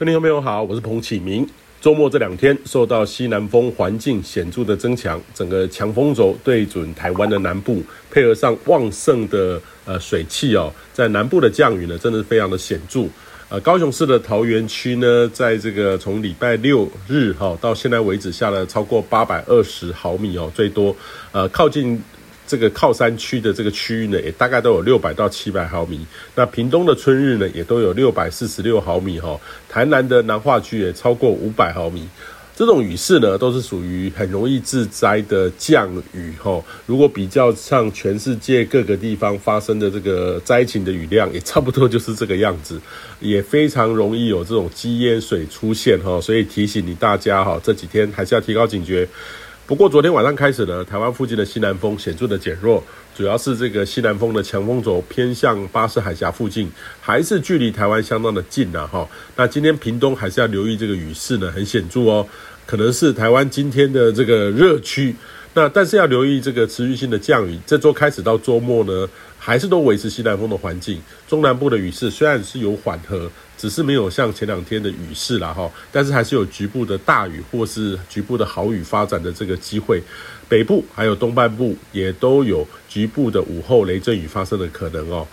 各位朋友好，我是彭启明。周末这两天受到西南风环境显著的增强，整个强风轴对准台湾的南部，配合上旺盛的呃水汽哦，在南部的降雨呢，真的是非常的显著。呃，高雄市的桃园区呢，在这个从礼拜六日哈到现在为止下了超过八百二十毫米哦，最多呃靠近。这个靠山区的这个区域呢，也大概都有六百到七百毫米。那屏东的春日呢，也都有六百四十六毫米哈。台南的南化区也超过五百毫米。这种雨势呢，都是属于很容易致灾的降雨哈。如果比较上全世界各个地方发生的这个灾情的雨量，也差不多就是这个样子，也非常容易有这种积淹水出现哈。所以提醒你大家哈，这几天还是要提高警觉。不过昨天晚上开始呢，台湾附近的西南风显著的减弱，主要是这个西南风的强风轴偏向巴士海峡附近，还是距离台湾相当的近了哈。那今天屏东还是要留意这个雨势呢，很显著哦，可能是台湾今天的这个热区。那但是要留意这个持续性的降雨，这周开始到周末呢，还是都维持西南风的环境，中南部的雨势虽然是有缓和，只是没有像前两天的雨势啦哈，但是还是有局部的大雨或是局部的好雨发展的这个机会，北部还有东半部也都有局部的午后雷阵雨发生的可能哦。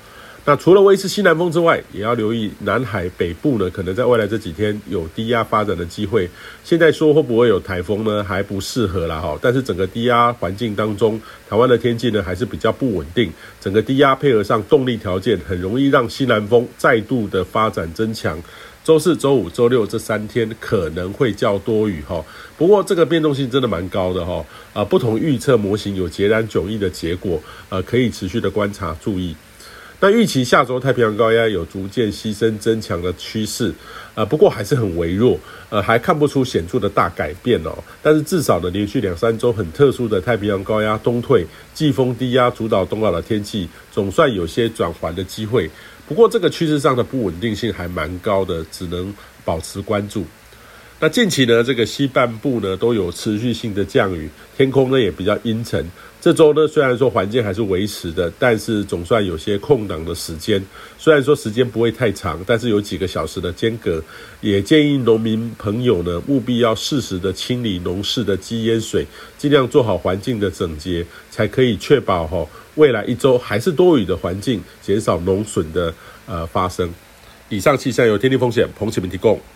那除了维持西南风之外，也要留意南海北部呢，可能在未来这几天有低压发展的机会。现在说会不会有台风呢？还不适合啦哈。但是整个低压环境当中，台湾的天气呢还是比较不稳定。整个低压配合上动力条件，很容易让西南风再度的发展增强。周四、周五、周六这三天可能会较多雨哈。不过这个变动性真的蛮高的哈。啊，不同预测模型有截然迥异的结果，呃，可以持续的观察注意。那预期下周太平洋高压有逐渐西伸增强的趋势，呃，不过还是很微弱，呃，还看不出显著的大改变哦。但是至少呢，连续两三周很特殊的太平洋高压东退，季风低压主导东岛的天气，总算有些转环的机会。不过这个趋势上的不稳定性还蛮高的，只能保持关注。那近期呢，这个西半部呢都有持续性的降雨，天空呢也比较阴沉。这周呢虽然说环境还是维持的，但是总算有些空档的时间。虽然说时间不会太长，但是有几个小时的间隔。也建议农民朋友呢务必要适时的清理农事的积淹水，尽量做好环境的整洁，才可以确保哈未来一周还是多雨的环境，减少农损的呃发生。以上气象由天气风险彭启明提供。